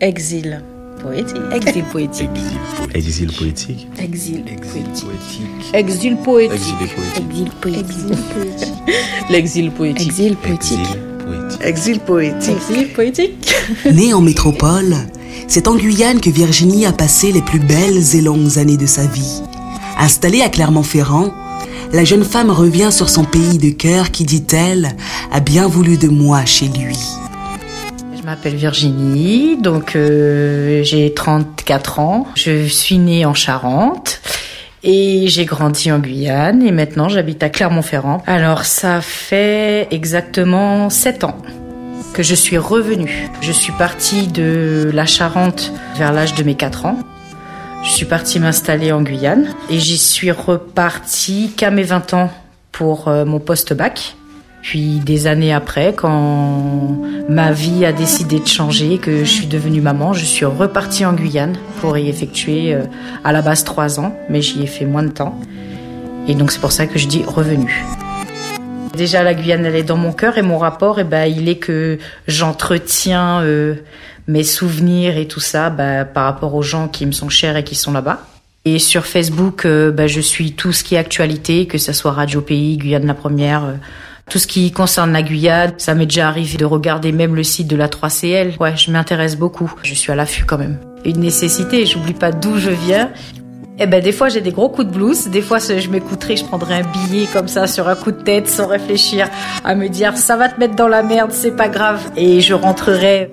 Exil poétique. Exil poétique. Exil poétique. Exil poétique. Exil poétique. Exil poétique. L'exil poétique. Exil poétique. Exil poétique. Exil poétique. Née en métropole, c'est en Guyane que Virginie a passé les plus belles et longues années de sa vie. Installée à Clermont-Ferrand, la jeune femme revient sur son pays de cœur qui, dit-elle, a bien voulu de moi chez lui. M'appelle Virginie, donc euh, j'ai 34 ans. Je suis née en Charente. Et j'ai grandi en Guyane et maintenant j'habite à Clermont-Ferrand. Alors ça fait exactement 7 ans que je suis revenue. Je suis partie de la Charente vers l'âge de mes 4 ans. Je suis partie m'installer en Guyane et j'y suis repartie qu'à mes 20 ans pour euh, mon post-bac. Puis des années après, quand ma vie a décidé de changer, que je suis devenue maman, je suis repartie en Guyane pour y effectuer euh, à la base trois ans, mais j'y ai fait moins de temps. Et donc c'est pour ça que je dis revenu. Déjà la Guyane elle est dans mon cœur et mon rapport, eh ben, il est que j'entretiens euh, mes souvenirs et tout ça bah, par rapport aux gens qui me sont chers et qui sont là-bas. Et sur Facebook, euh, bah, je suis tout ce qui est actualité, que ce soit Radio Pays, Guyane la Première, euh, tout ce qui concerne la Guyane. Ça m'est déjà arrivé de regarder même le site de la 3CL. Ouais, je m'intéresse beaucoup. Je suis à l'affût quand même. Une nécessité, j'oublie pas d'où je viens. Eh ben des fois j'ai des gros coups de blues, des fois je m'écouterai, je prendrai un billet comme ça sur un coup de tête sans réfléchir à me dire ça va te mettre dans la merde, c'est pas grave et je rentrerai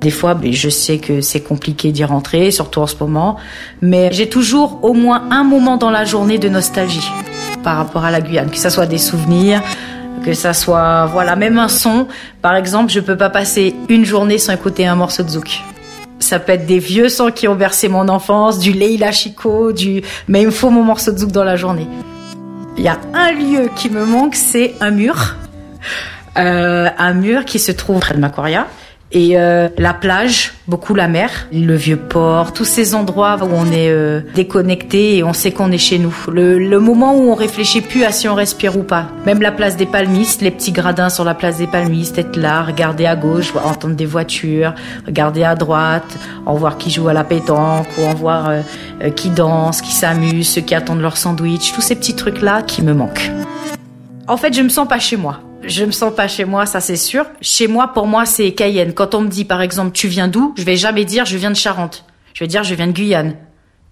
des fois, ben, je sais que c'est compliqué d'y rentrer, surtout en ce moment, mais j'ai toujours au moins un moment dans la journée de nostalgie par rapport à la Guyane, que ça soit des souvenirs, que ça soit voilà même un son. Par exemple, je peux pas passer une journée sans écouter un morceau de zouk. Ça peut être des vieux sons qui ont bercé mon enfance, du Leila Chico, du mais il me faut mon morceau de zouk dans la journée. Il y a un lieu qui me manque, c'est un mur. Euh, un mur qui se trouve près de Macquaria et euh, la plage, beaucoup la mer, le vieux port, tous ces endroits où on est euh, déconnecté et on sait qu'on est chez nous. Le, le, moment où on réfléchit plus à si on respire ou pas. Même la place des palmistes, les petits gradins sur la place des palmistes, être là, regarder à gauche, entendre des voitures, regarder à droite, en voir qui joue à la pétanque ou en voir euh, euh qui danse, qui s'amuse, ceux qui attendent leur sandwich, tous ces petits trucs là qui me manquent. En fait, je me sens pas chez moi. Je me sens pas chez moi, ça c'est sûr. Chez moi, pour moi, c'est Cayenne. Quand on me dit, par exemple, tu viens d'où, je vais jamais dire je viens de Charente. Je vais dire je viens de Guyane.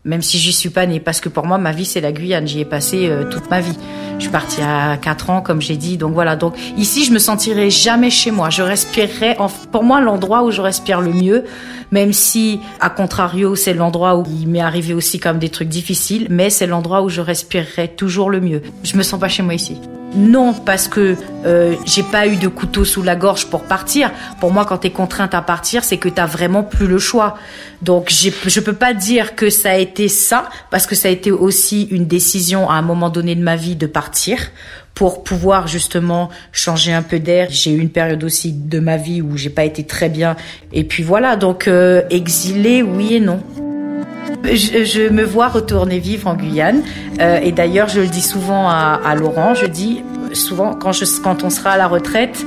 Même si j'y suis pas née, parce que pour moi, ma vie, c'est la Guyane. J'y ai passé euh, toute ma vie. Je suis partie à 4 ans, comme j'ai dit. Donc voilà. Donc ici, je me sentirai jamais chez moi. Je respirerai, pour moi, l'endroit où je respire le mieux, même si, à contrario, c'est l'endroit où il m'est arrivé aussi comme des trucs difficiles, mais c'est l'endroit où je respirerai toujours le mieux. Je me sens pas chez moi ici. Non, parce que euh, j'ai pas eu de couteau sous la gorge pour partir. Pour moi, quand tu es contrainte à partir, c'est que t'as vraiment plus le choix. Donc, je peux pas dire que ça a été ça, parce que ça a été aussi une décision à un moment donné de ma vie de partir pour pouvoir justement changer un peu d'air. J'ai eu une période aussi de ma vie où j'ai pas été très bien. Et puis voilà, donc euh, exilé, oui et non. Je, je, me vois retourner vivre en Guyane. Euh, et d'ailleurs, je le dis souvent à, à, Laurent, je dis souvent, quand, je, quand on sera à la retraite,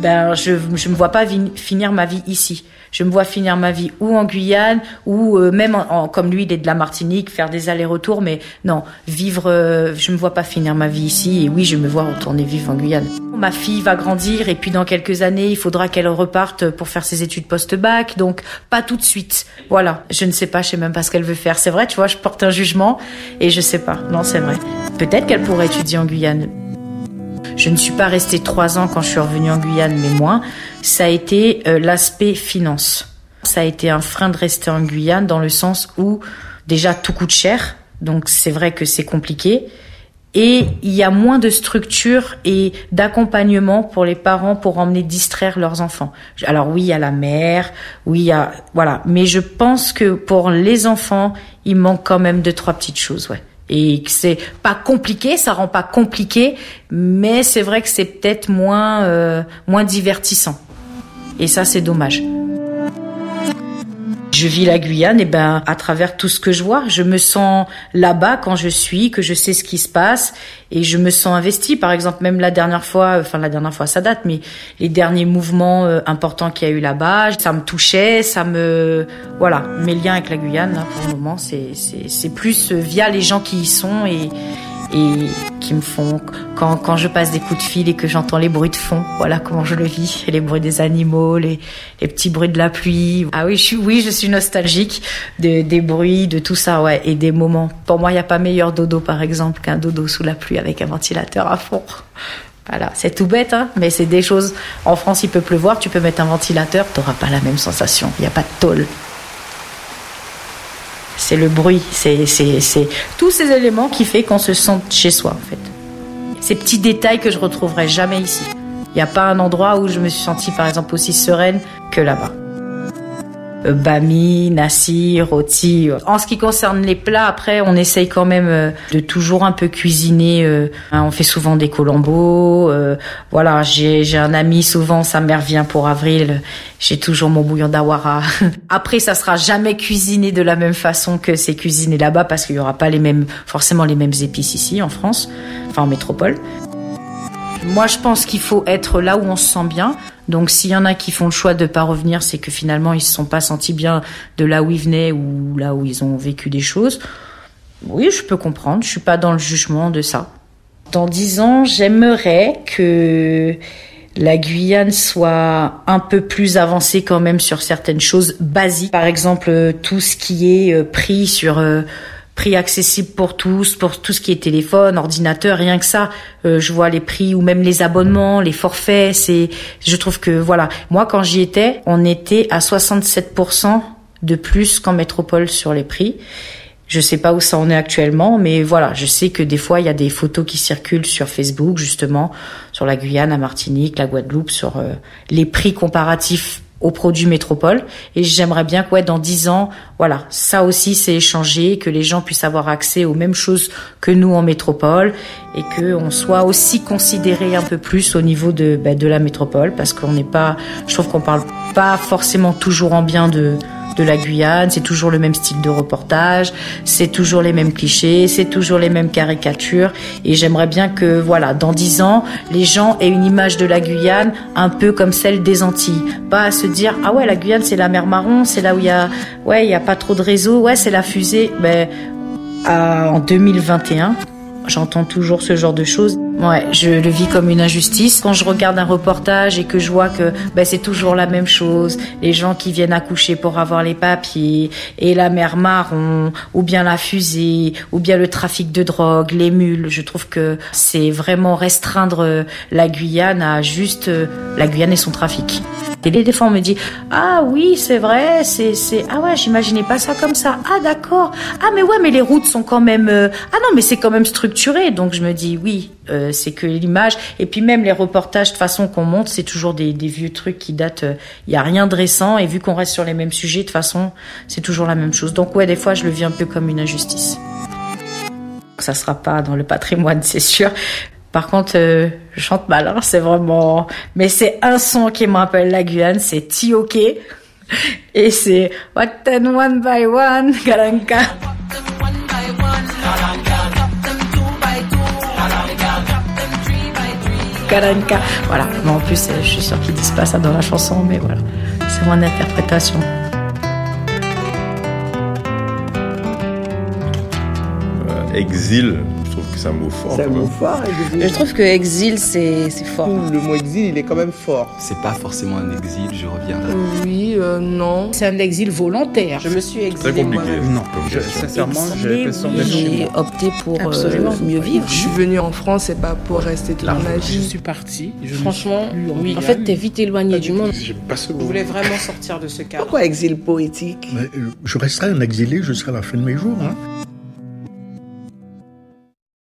ben, je ne me vois pas finir ma vie ici. Je me vois finir ma vie ou en Guyane ou euh, même en, comme lui, il est de la Martinique, faire des allers-retours. Mais non, vivre, euh, je me vois pas finir ma vie ici. Et oui, je me vois retourner vivre en Guyane. Ma fille va grandir et puis dans quelques années, il faudra qu'elle reparte pour faire ses études post-bac. Donc pas tout de suite. Voilà, je ne sais pas, je sais même pas ce qu'elle veut faire. C'est vrai, tu vois, je porte un jugement et je sais pas. Non, c'est vrai. Peut-être qu'elle pourrait étudier en Guyane. Je ne suis pas restée trois ans quand je suis revenue en Guyane, mais moins. Ça a été euh, l'aspect finance. Ça a été un frein de rester en Guyane dans le sens où déjà tout coûte cher, donc c'est vrai que c'est compliqué. Et il y a moins de structure et d'accompagnement pour les parents pour emmener distraire leurs enfants. Alors oui, il y a la mère, oui, il y a voilà, mais je pense que pour les enfants, il manque quand même deux trois petites choses, ouais et que c'est pas compliqué, ça rend pas compliqué, mais c'est vrai que c'est peut-être moins euh, moins divertissant. Et ça c'est dommage. Je vis la Guyane, et ben à travers tout ce que je vois, je me sens là-bas quand je suis, que je sais ce qui se passe et je me sens investi. Par exemple, même la dernière fois, enfin la dernière fois ça date, mais les derniers mouvements euh, importants qu'il y a eu là-bas, ça me touchait, ça me voilà. Mes liens avec la Guyane, là, pour le moment, c'est c'est plus via les gens qui y sont et et qui me font quand, quand je passe des coups de fil et que j'entends les bruits de fond, voilà comment je le vis, les bruits des animaux, les, les petits bruits de la pluie. Ah oui, je suis oui, je suis nostalgique de, des bruits, de tout ça, ouais, et des moments. Pour moi, il n'y a pas meilleur dodo par exemple qu'un dodo sous la pluie avec un ventilateur à fond. Voilà, c'est tout bête, hein, mais c'est des choses. En France, il peut pleuvoir, tu peux mettre un ventilateur, tu n'auras pas la même sensation. Il n'y a pas de tôle c'est le bruit, c'est, c'est, tous ces éléments qui fait qu'on se sent chez soi en fait. Ces petits détails que je retrouverai jamais ici. Il n'y a pas un endroit où je me suis sentie par exemple aussi sereine que là-bas. Euh, bami, nasi, rôti. En ce qui concerne les plats, après, on essaye quand même euh, de toujours un peu cuisiner. Euh, hein, on fait souvent des colombos. Voilà, j'ai un ami, souvent sa mère vient pour avril. J'ai toujours mon bouillon d'awara. Après, ça sera jamais cuisiné de la même façon que c'est cuisiné là-bas parce qu'il y aura pas les mêmes, forcément les mêmes épices ici en France, enfin en métropole. Moi, je pense qu'il faut être là où on se sent bien. Donc, s'il y en a qui font le choix de pas revenir, c'est que finalement, ils se sont pas sentis bien de là où ils venaient ou là où ils ont vécu des choses. Oui, je peux comprendre. Je suis pas dans le jugement de ça. Dans dix ans, j'aimerais que la Guyane soit un peu plus avancée quand même sur certaines choses basiques. Par exemple, tout ce qui est euh, pris sur euh, prix accessible pour tous, pour tout ce qui est téléphone, ordinateur, rien que ça. Euh, je vois les prix ou même les abonnements, les forfaits. C'est, je trouve que voilà. Moi, quand j'y étais, on était à 67% de plus qu'en métropole sur les prix. Je sais pas où ça en est actuellement, mais voilà, je sais que des fois il y a des photos qui circulent sur Facebook justement sur la Guyane, la Martinique, la Guadeloupe, sur euh, les prix comparatifs aux produits métropole. Et j'aimerais bien que ouais, dans dix ans voilà ça aussi c'est échangé que les gens puissent avoir accès aux mêmes choses que nous en métropole et que on soit aussi considéré un peu plus au niveau de ben, de la métropole parce qu'on n'est pas je trouve qu'on parle pas forcément toujours en bien de de la Guyane, c'est toujours le même style de reportage, c'est toujours les mêmes clichés, c'est toujours les mêmes caricatures. Et j'aimerais bien que, voilà, dans dix ans, les gens aient une image de la Guyane un peu comme celle des Antilles. Pas à se dire, ah ouais, la Guyane, c'est la mer Marron, c'est là où il y a, ouais, il y a pas trop de réseau, ouais, c'est la fusée. Ben, en 2021, j'entends toujours ce genre de choses. Ouais, je le vis comme une injustice. Quand je regarde un reportage et que je vois que ben, c'est toujours la même chose, les gens qui viennent accoucher pour avoir les papiers, et la mer marron, ou bien la fusée, ou bien le trafic de drogue, les mules, je trouve que c'est vraiment restreindre la Guyane à juste la Guyane et son trafic. Et des fois on me dit ah oui c'est vrai c'est ah ouais j'imaginais pas ça comme ça ah d'accord ah mais ouais mais les routes sont quand même euh, ah non mais c'est quand même structuré donc je me dis oui euh, c'est que l'image. Et puis même les reportages de façon qu'on monte, c'est toujours des, vieux trucs qui datent. Il euh, y a rien de récent. Et vu qu'on reste sur les mêmes sujets, de façon, c'est toujours la même chose. Donc ouais, des fois, je le vis un peu comme une injustice. Ça sera pas dans le patrimoine, c'est sûr. Par contre, euh, je chante mal, hein, c'est vraiment. Mais c'est un son qui me rappelle la Guyane, c'est Tioke. Et c'est What One by One, Garanka. Voilà. Mais en plus, je suis sûre qu'ils disent pas ça dans la chanson, mais voilà. C'est mon interprétation. Euh, exil, c'est un mot fort. C'est un mot fort, Je trouve que exil, c'est fort. Le mot exil, il est quand même fort. C'est pas forcément un exil, je reviens Oui, euh, non. C'est un exil volontaire. Je me suis exilé. Très compliqué. Non, je, sincèrement, j'ai opté pour euh, mieux vivre. Je suis venue en France, c'est pas pour rester toute ma vie. Je suis partie. Franchement, oui. En fait, t'es vite éloigné du monde. Pas ce je voulais vraiment sortir de ce cadre? Pourquoi exil poétique? Euh, Je resterai un exilé jusqu'à la fin de mes jours. Hein.